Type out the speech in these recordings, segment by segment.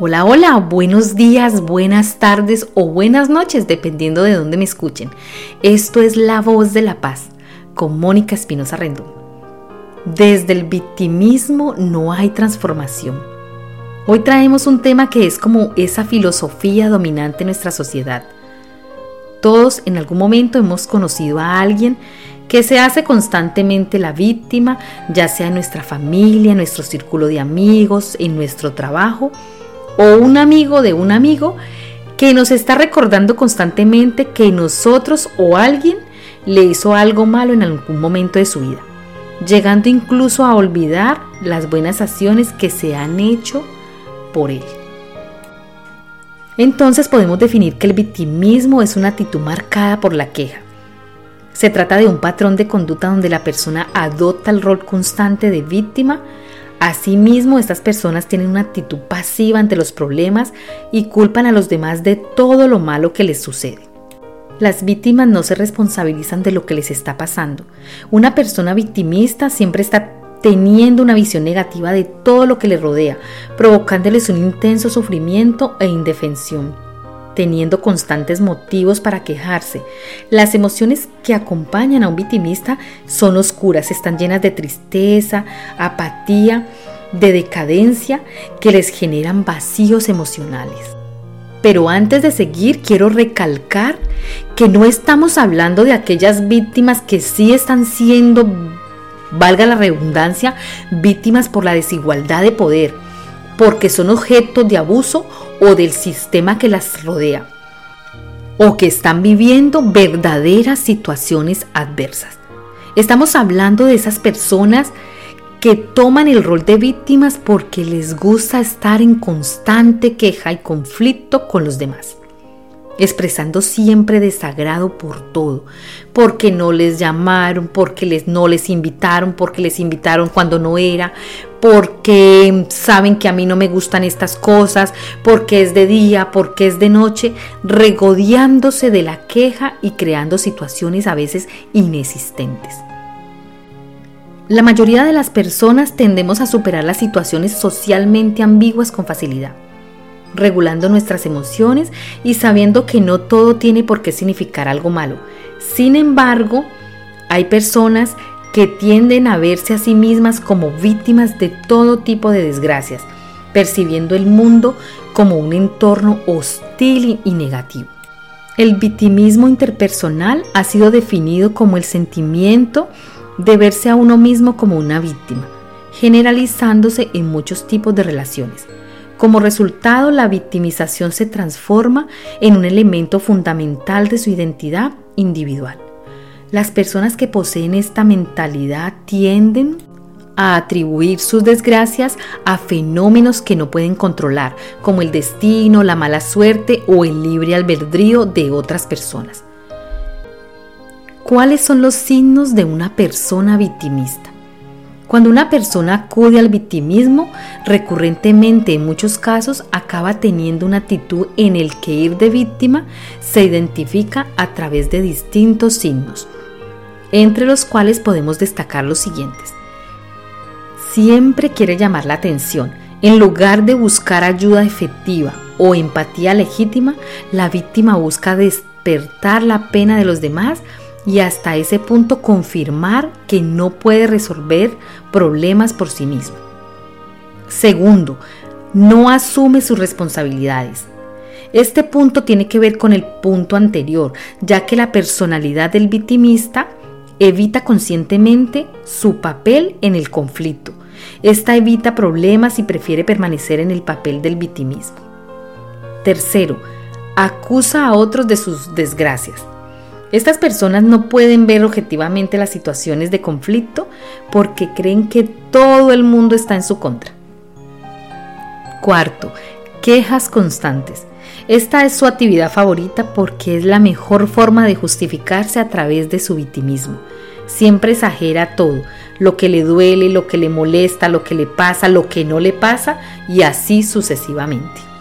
Hola, hola, buenos días, buenas tardes o buenas noches, dependiendo de dónde me escuchen. Esto es La Voz de la Paz con Mónica Espinosa Rendón. Desde el victimismo no hay transformación. Hoy traemos un tema que es como esa filosofía dominante en nuestra sociedad. Todos en algún momento hemos conocido a alguien que se hace constantemente la víctima, ya sea en nuestra familia, en nuestro círculo de amigos, en nuestro trabajo o un amigo de un amigo que nos está recordando constantemente que nosotros o alguien le hizo algo malo en algún momento de su vida, llegando incluso a olvidar las buenas acciones que se han hecho por él. Entonces podemos definir que el victimismo es una actitud marcada por la queja. Se trata de un patrón de conducta donde la persona adopta el rol constante de víctima Asimismo, estas personas tienen una actitud pasiva ante los problemas y culpan a los demás de todo lo malo que les sucede. Las víctimas no se responsabilizan de lo que les está pasando. Una persona victimista siempre está teniendo una visión negativa de todo lo que le rodea, provocándoles un intenso sufrimiento e indefensión teniendo constantes motivos para quejarse. Las emociones que acompañan a un victimista son oscuras, están llenas de tristeza, apatía, de decadencia que les generan vacíos emocionales. Pero antes de seguir, quiero recalcar que no estamos hablando de aquellas víctimas que sí están siendo, valga la redundancia, víctimas por la desigualdad de poder, porque son objeto de abuso o del sistema que las rodea, o que están viviendo verdaderas situaciones adversas. Estamos hablando de esas personas que toman el rol de víctimas porque les gusta estar en constante queja y conflicto con los demás expresando siempre desagrado por todo, porque no les llamaron, porque les, no les invitaron, porque les invitaron cuando no era, porque saben que a mí no me gustan estas cosas, porque es de día, porque es de noche, regodeándose de la queja y creando situaciones a veces inexistentes. La mayoría de las personas tendemos a superar las situaciones socialmente ambiguas con facilidad regulando nuestras emociones y sabiendo que no todo tiene por qué significar algo malo. Sin embargo, hay personas que tienden a verse a sí mismas como víctimas de todo tipo de desgracias, percibiendo el mundo como un entorno hostil y negativo. El victimismo interpersonal ha sido definido como el sentimiento de verse a uno mismo como una víctima, generalizándose en muchos tipos de relaciones. Como resultado, la victimización se transforma en un elemento fundamental de su identidad individual. Las personas que poseen esta mentalidad tienden a atribuir sus desgracias a fenómenos que no pueden controlar, como el destino, la mala suerte o el libre albedrío de otras personas. ¿Cuáles son los signos de una persona victimista? Cuando una persona acude al victimismo, recurrentemente en muchos casos acaba teniendo una actitud en el que ir de víctima se identifica a través de distintos signos, entre los cuales podemos destacar los siguientes. Siempre quiere llamar la atención. En lugar de buscar ayuda efectiva o empatía legítima, la víctima busca despertar la pena de los demás y hasta ese punto confirmar que no puede resolver problemas por sí mismo. Segundo, no asume sus responsabilidades. Este punto tiene que ver con el punto anterior, ya que la personalidad del victimista evita conscientemente su papel en el conflicto. Esta evita problemas y prefiere permanecer en el papel del victimismo. Tercero, acusa a otros de sus desgracias. Estas personas no pueden ver objetivamente las situaciones de conflicto porque creen que todo el mundo está en su contra. Cuarto, quejas constantes. Esta es su actividad favorita porque es la mejor forma de justificarse a través de su victimismo. Siempre exagera todo, lo que le duele, lo que le molesta, lo que le pasa, lo que no le pasa y así sucesivamente.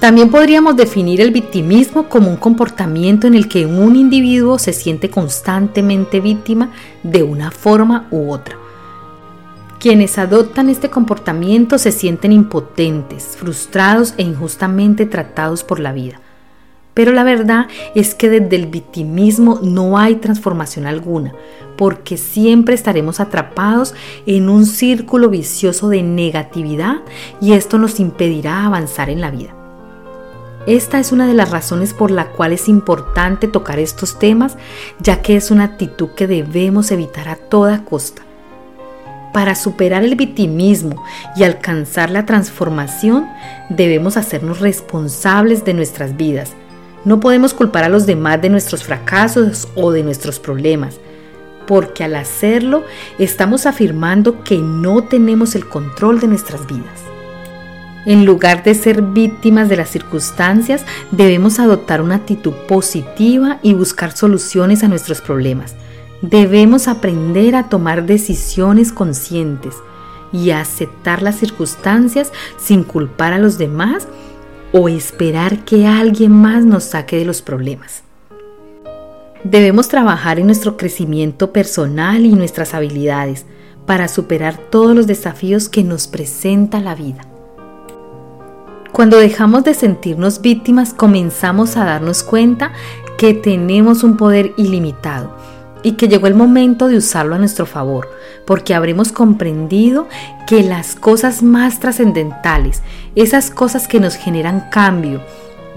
También podríamos definir el victimismo como un comportamiento en el que un individuo se siente constantemente víctima de una forma u otra. Quienes adoptan este comportamiento se sienten impotentes, frustrados e injustamente tratados por la vida. Pero la verdad es que desde el victimismo no hay transformación alguna, porque siempre estaremos atrapados en un círculo vicioso de negatividad y esto nos impedirá avanzar en la vida. Esta es una de las razones por la cual es importante tocar estos temas, ya que es una actitud que debemos evitar a toda costa. Para superar el victimismo y alcanzar la transformación, debemos hacernos responsables de nuestras vidas. No podemos culpar a los demás de nuestros fracasos o de nuestros problemas, porque al hacerlo estamos afirmando que no tenemos el control de nuestras vidas. En lugar de ser víctimas de las circunstancias, debemos adoptar una actitud positiva y buscar soluciones a nuestros problemas. Debemos aprender a tomar decisiones conscientes y a aceptar las circunstancias sin culpar a los demás o esperar que alguien más nos saque de los problemas. Debemos trabajar en nuestro crecimiento personal y nuestras habilidades para superar todos los desafíos que nos presenta la vida. Cuando dejamos de sentirnos víctimas, comenzamos a darnos cuenta que tenemos un poder ilimitado y que llegó el momento de usarlo a nuestro favor, porque habremos comprendido que las cosas más trascendentales, esas cosas que nos generan cambio,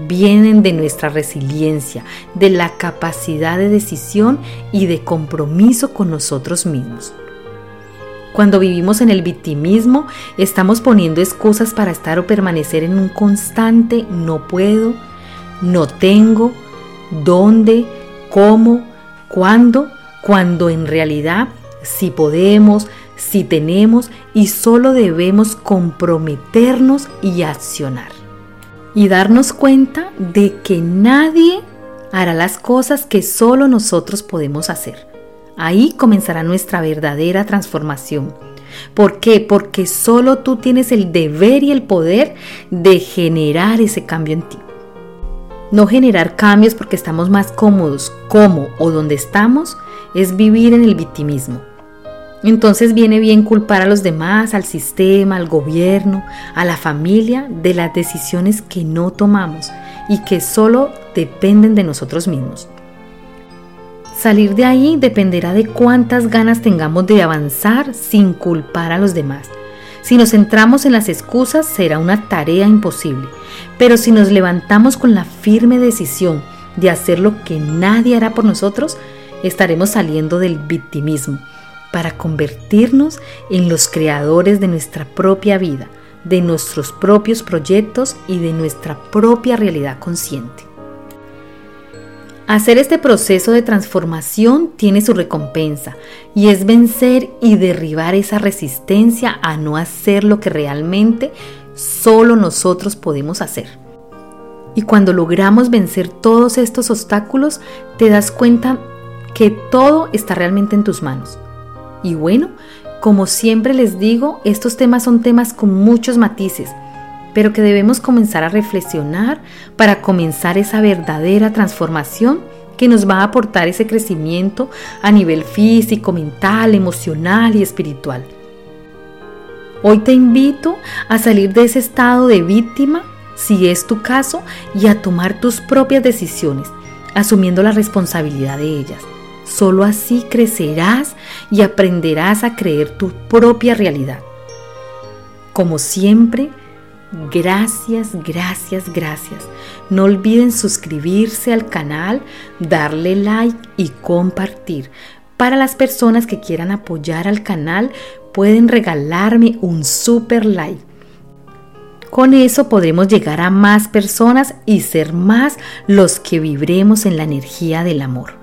vienen de nuestra resiliencia, de la capacidad de decisión y de compromiso con nosotros mismos. Cuando vivimos en el victimismo, estamos poniendo excusas para estar o permanecer en un constante no puedo, no tengo, dónde, cómo, cuándo, cuando en realidad sí podemos, sí tenemos y solo debemos comprometernos y accionar. Y darnos cuenta de que nadie hará las cosas que solo nosotros podemos hacer. Ahí comenzará nuestra verdadera transformación. ¿Por qué? Porque solo tú tienes el deber y el poder de generar ese cambio en ti. No generar cambios porque estamos más cómodos, como o donde estamos, es vivir en el victimismo. Entonces viene bien culpar a los demás, al sistema, al gobierno, a la familia de las decisiones que no tomamos y que solo dependen de nosotros mismos. Salir de ahí dependerá de cuántas ganas tengamos de avanzar sin culpar a los demás. Si nos centramos en las excusas será una tarea imposible, pero si nos levantamos con la firme decisión de hacer lo que nadie hará por nosotros, estaremos saliendo del victimismo para convertirnos en los creadores de nuestra propia vida, de nuestros propios proyectos y de nuestra propia realidad consciente. Hacer este proceso de transformación tiene su recompensa y es vencer y derribar esa resistencia a no hacer lo que realmente solo nosotros podemos hacer. Y cuando logramos vencer todos estos obstáculos, te das cuenta que todo está realmente en tus manos. Y bueno, como siempre les digo, estos temas son temas con muchos matices pero que debemos comenzar a reflexionar para comenzar esa verdadera transformación que nos va a aportar ese crecimiento a nivel físico, mental, emocional y espiritual. Hoy te invito a salir de ese estado de víctima, si es tu caso, y a tomar tus propias decisiones, asumiendo la responsabilidad de ellas. Solo así crecerás y aprenderás a creer tu propia realidad. Como siempre, Gracias, gracias, gracias. No olviden suscribirse al canal, darle like y compartir. Para las personas que quieran apoyar al canal, pueden regalarme un super like. Con eso podremos llegar a más personas y ser más los que vibremos en la energía del amor.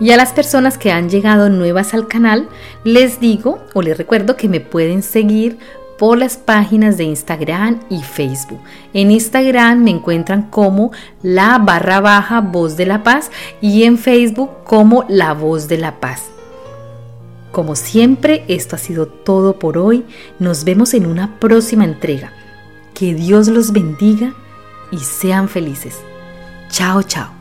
Y a las personas que han llegado nuevas al canal, les digo o les recuerdo que me pueden seguir por las páginas de Instagram y Facebook. En Instagram me encuentran como la barra baja voz de la paz y en Facebook como la voz de la paz. Como siempre, esto ha sido todo por hoy. Nos vemos en una próxima entrega. Que Dios los bendiga y sean felices. Chao, chao.